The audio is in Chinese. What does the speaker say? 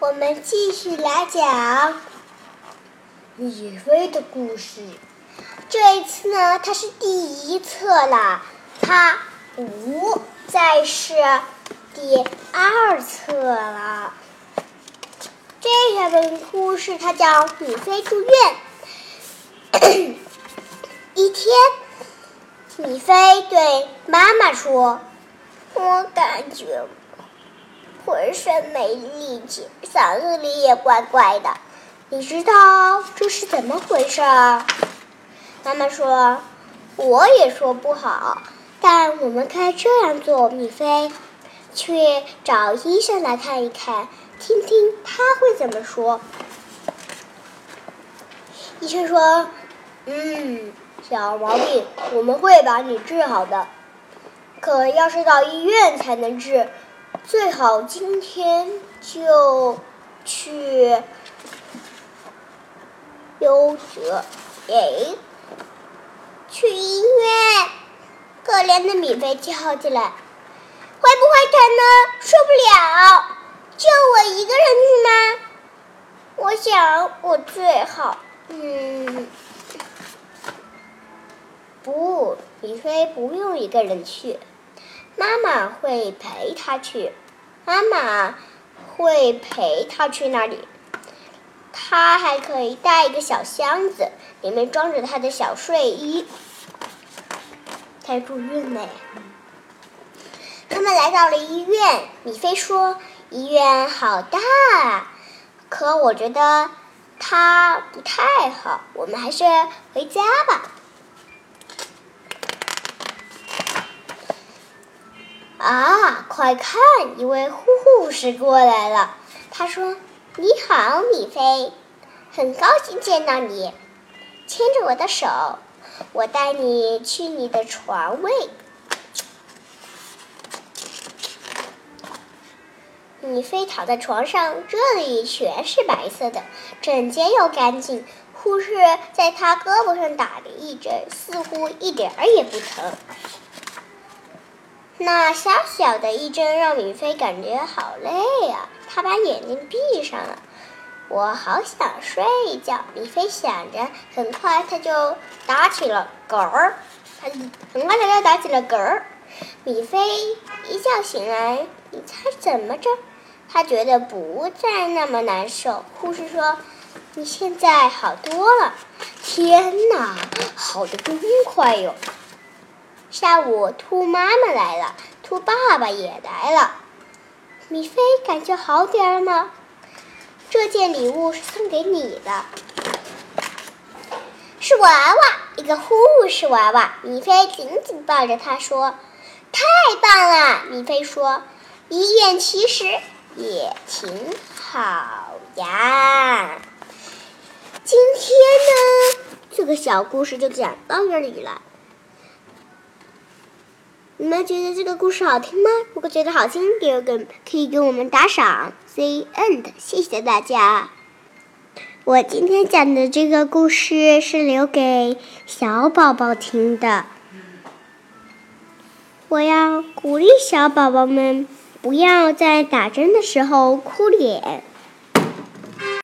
我们继续来讲米菲的故事。这一次呢，它是第一册了，它不再是第二册了。这本故事它叫《米菲住院》。一天，米菲对妈妈说：“我感觉……”浑身没力气，嗓子里也怪怪的，你知道这是怎么回事？妈妈说：“我也说不好，但我们该这样做，米菲，去找医生来看一看，听听他会怎么说。”医生说：“嗯，小毛病，我们会把你治好的，可要是到医院才能治。”最好今天就去优者哎，去医院！可怜的米菲叫起来：“会不会疼呢？受不了！就我一个人去吗？我想我最好……嗯，不，米菲不用一个人去。”妈妈会陪他去，妈妈会陪他去那里。他还可以带一个小箱子，里面装着他的小睡衣。他住院呢。他们来到了医院，米菲说：“医院好大啊，可我觉得它不太好，我们还是回家吧。”啊，快看！一位护士过来了。他说：“你好，米菲，很高兴见到你。牵着我的手，我带你去你的床位。”米菲躺在床上，这里全是白色的，整洁又干净。护士在他胳膊上打了一针，似乎一点儿也不疼。那小小的一针让米菲感觉好累啊！她把眼睛闭上了。我好想睡一觉，米菲想着。很快，她就打起了嗝儿。她很快，她就打起了嗝儿。米菲一觉醒来，你猜怎么着？她觉得不再那么难受。护士说：“你现在好多了。”天哪，好的真快哟！下午，兔妈妈来了，兔爸爸也来了。米菲感觉好点了吗？这件礼物是送给你的，是娃娃，一个护士娃娃。米菲紧紧抱着它说：“太棒了！”米菲说：“医院其实也挺好呀。”今天呢，这个小故事就讲到这里了。你们觉得这个故事好听吗？如果觉得好听，第二个可以给我们打赏。The end，谢谢大家。我今天讲的这个故事是留给小宝宝听的。我要鼓励小宝宝们不要在打针的时候哭脸。